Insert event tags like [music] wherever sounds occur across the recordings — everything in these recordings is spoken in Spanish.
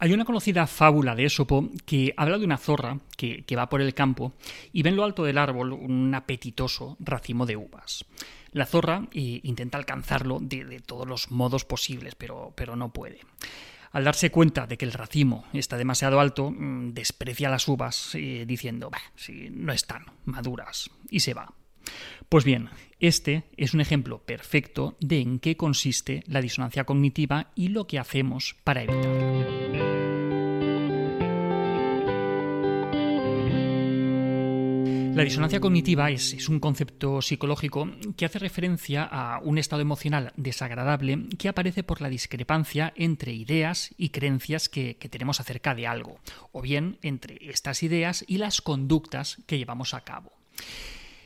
Hay una conocida fábula de Esopo que habla de una zorra que, va por el campo y ve en lo alto del árbol un apetitoso racimo de uvas. La zorra eh, intenta alcanzarlo de, todos los modos posibles, pero, no puede. Al darse cuenta de que el racimo está demasiado alto, mm, desprecia las uvas, eh, diciendo, si no están maduras, y se va. Pues bien, este es un ejemplo perfecto de en qué consiste la disonancia cognitiva y lo que hacemos para evitarla. La disonancia cognitiva es, un concepto psicológico que hace referencia a un estado emocional desagradable que aparece por la discrepancia entre ideas y creencias que, tenemos acerca de algo, o bien entre estas ideas y las conductas que llevamos a cabo.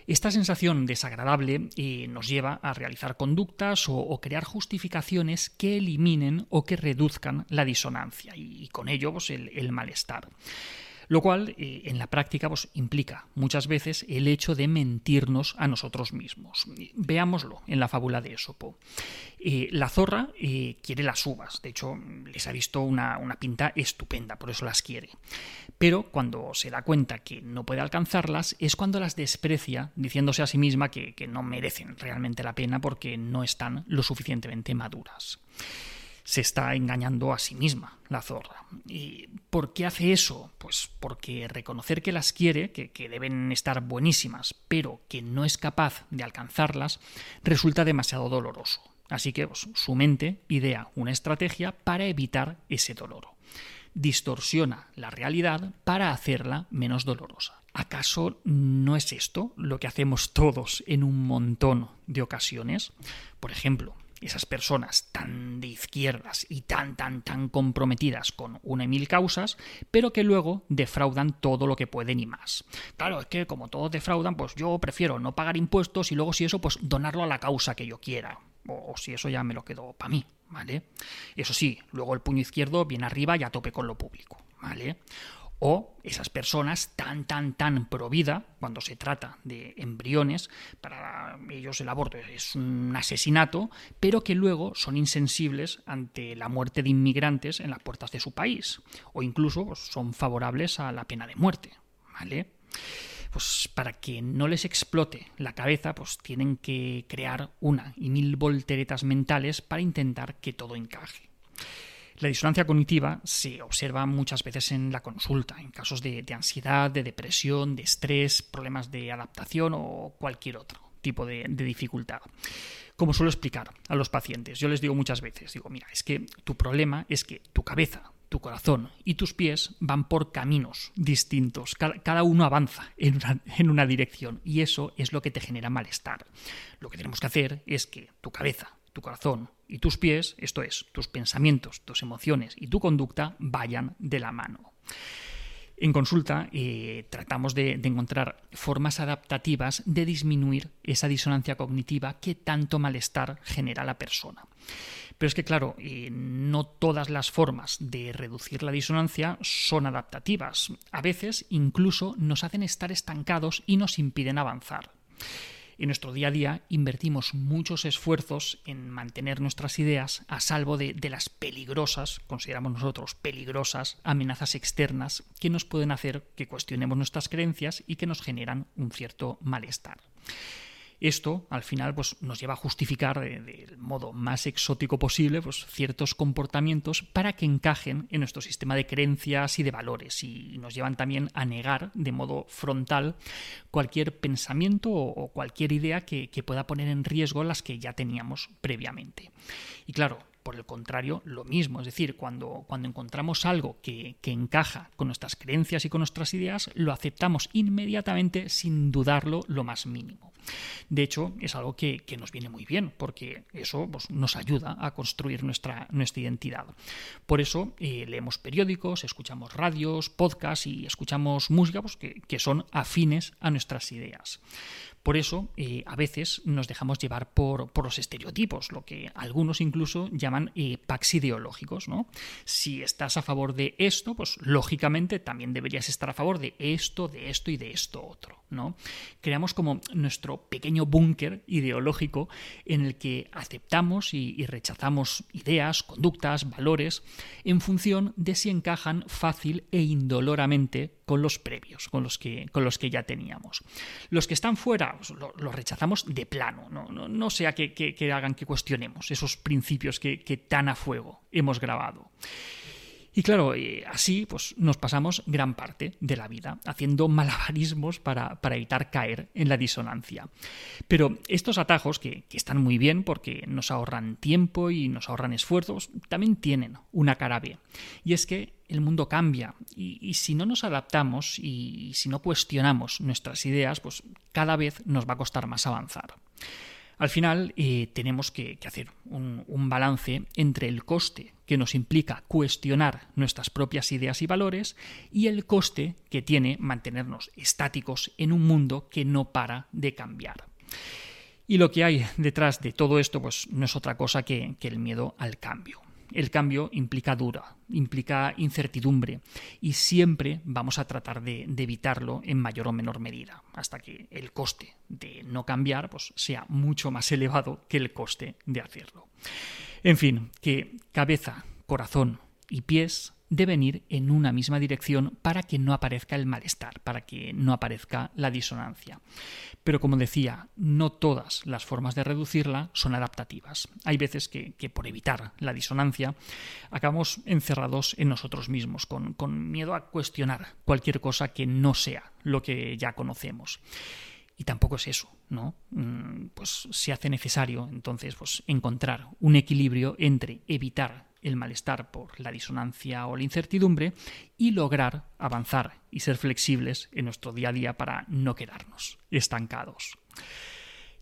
Esta sensación desagradable eh, nos lleva a realizar conductas o, crear justificaciones que eliminen o que reduzcan la disonancia y, con ello pues, el malestar. Lo cual eh, en la práctica pues, implica muchas veces el hecho de mentirnos a nosotros mismos. Veámoslo en la fábula de Esopo. Eh, la zorra eh, quiere las uvas, de hecho les ha visto una, pinta estupenda, por eso las quiere. Pero cuando se da cuenta que no puede alcanzarlas es cuando las desprecia, diciéndose a sí misma que no merecen realmente la pena porque no están lo suficientemente maduras se está engañando a sí misma, la zorra. ¿Y por qué hace eso? Pues porque reconocer que las quiere, que, deben estar buenísimas, pero que no es capaz de alcanzarlas, resulta demasiado doloroso. Así que pues, su mente idea una estrategia para evitar ese dolor. Distorsiona la realidad para hacerla menos dolorosa. ¿Acaso no es esto lo que hacemos todos en un montón de ocasiones? Por ejemplo, esas personas tan de izquierdas y tan, tan, tan comprometidas con una y mil causas, pero que luego defraudan todo lo que pueden y más. Claro, es que como todos defraudan, pues yo prefiero no pagar impuestos y luego si eso, pues donarlo a la causa que yo quiera. O, si eso ya me lo quedo para mí, ¿vale? Eso sí, luego el puño izquierdo viene arriba y a tope con lo público, ¿vale? O esas personas tan, tan, tan pro vida, cuando se trata de embriones, para ellos el aborto es un asesinato, pero que luego son insensibles ante la muerte de inmigrantes en las puertas de su país, o incluso pues, son favorables a la pena de muerte, ¿vale? Pues para que no les explote la cabeza, pues tienen que crear una y mil volteretas mentales para intentar que todo encaje. La disonancia cognitiva se observa muchas veces en la consulta, en casos de, ansiedad, de depresión, de estrés, problemas de adaptación o cualquier otro tipo de, dificultad. Como suelo explicar a los pacientes, yo les digo muchas veces, digo, mira, es que tu problema es que tu cabeza, tu corazón y tus pies van por caminos distintos. Cada, uno avanza en una, en una, dirección y eso es lo que te genera malestar. Lo que tenemos que hacer es que tu cabeza, tu corazón y tus pies, esto es, tus pensamientos, tus emociones y tu conducta, vayan de la mano. En consulta eh, tratamos de, encontrar formas adaptativas de disminuir esa disonancia cognitiva que tanto malestar genera a la persona. Pero es que, claro, eh, no todas las formas de reducir la disonancia son adaptativas. A veces incluso nos hacen estar estancados y nos impiden avanzar. En nuestro día a día invertimos muchos esfuerzos en mantener nuestras ideas a salvo de, las peligrosas, consideramos nosotros peligrosas, amenazas externas que nos pueden hacer que cuestionemos nuestras creencias y que nos generan un cierto malestar. Esto, al final, pues, nos lleva a justificar del modo más exótico posible pues, ciertos comportamientos para que encajen en nuestro sistema de creencias y de valores y nos llevan también a negar de modo frontal cualquier pensamiento o cualquier idea que pueda poner en riesgo las que ya teníamos previamente. Y claro, por el contrario, lo mismo, es decir, cuando, cuando encontramos algo que, encaja con nuestras creencias y con nuestras ideas, lo aceptamos inmediatamente sin dudarlo lo más mínimo. De hecho, es algo que, nos viene muy bien, porque eso pues, nos ayuda a construir nuestra, nuestra identidad. Por eso eh, leemos periódicos, escuchamos radios, podcasts y escuchamos música pues, que, que son afines a nuestras ideas. Por eso, eh, a veces nos dejamos llevar por, los estereotipos, lo que algunos incluso llaman eh, packs ideológicos. ¿no? Si estás a favor de esto, pues lógicamente también deberías estar a favor de esto, de esto y de esto otro. ¿no? Creamos como nuestro pequeño búnker ideológico en el que aceptamos y rechazamos ideas, conductas, valores, en función de si encajan fácil e indoloramente con los previos, con los que, con los que ya teníamos. Los que están fuera pues, los rechazamos de plano, no, sea que, hagan que cuestionemos esos principios que tan a fuego hemos grabado. Y claro, eh, así pues nos pasamos gran parte de la vida haciendo malabarismos para, evitar caer en la disonancia. Pero estos atajos, que, están muy bien porque nos ahorran tiempo y nos ahorran esfuerzos, también tienen una cara B. Y es que el mundo cambia y, si no nos adaptamos y, si no cuestionamos nuestras ideas, pues cada vez nos va a costar más avanzar. Al final eh, tenemos que, hacer un, balance entre el coste que nos implica cuestionar nuestras propias ideas y valores y el coste que tiene mantenernos estáticos en un mundo que no para de cambiar. Y lo que hay detrás de todo esto pues, no es otra cosa que el miedo al cambio el cambio implica dura, implica incertidumbre y siempre vamos a tratar de, evitarlo en mayor o menor medida, hasta que el coste de no cambiar pues, sea mucho más [laughs] elevado que el coste de hacerlo. En fin, que cabeza, corazón y pies deben ir en una misma dirección para que no aparezca el malestar, para que no aparezca la disonancia. Pero como decía, no todas las formas de reducirla son adaptativas. Hay veces que, por evitar la disonancia acabamos encerrados en nosotros mismos, con, con miedo a cuestionar cualquier cosa que no sea lo que ya conocemos. Y tampoco es eso, ¿no? Mm, pues se hace necesario entonces pues, encontrar un equilibrio entre evitar el malestar por la disonancia o la incertidumbre y lograr avanzar y ser flexibles en nuestro día a día para no quedarnos estancados.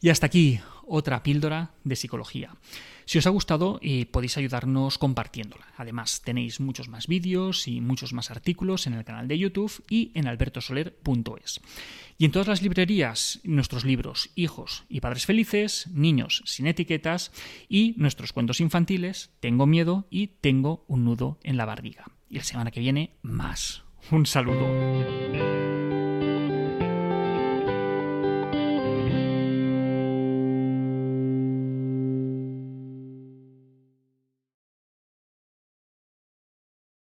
Y hasta aquí otra píldora de psicología. Si os ha gustado, eh, podéis ayudarnos compartiéndola. Además, tenéis muchos más vídeos y muchos más artículos en el canal de YouTube y en albertosoler.es. Y en todas las librerías, nuestros libros Hijos y Padres Felices, Niños sin etiquetas y nuestros cuentos infantiles Tengo miedo y Tengo un nudo en la barriga. Y la semana que viene, más. Un saludo.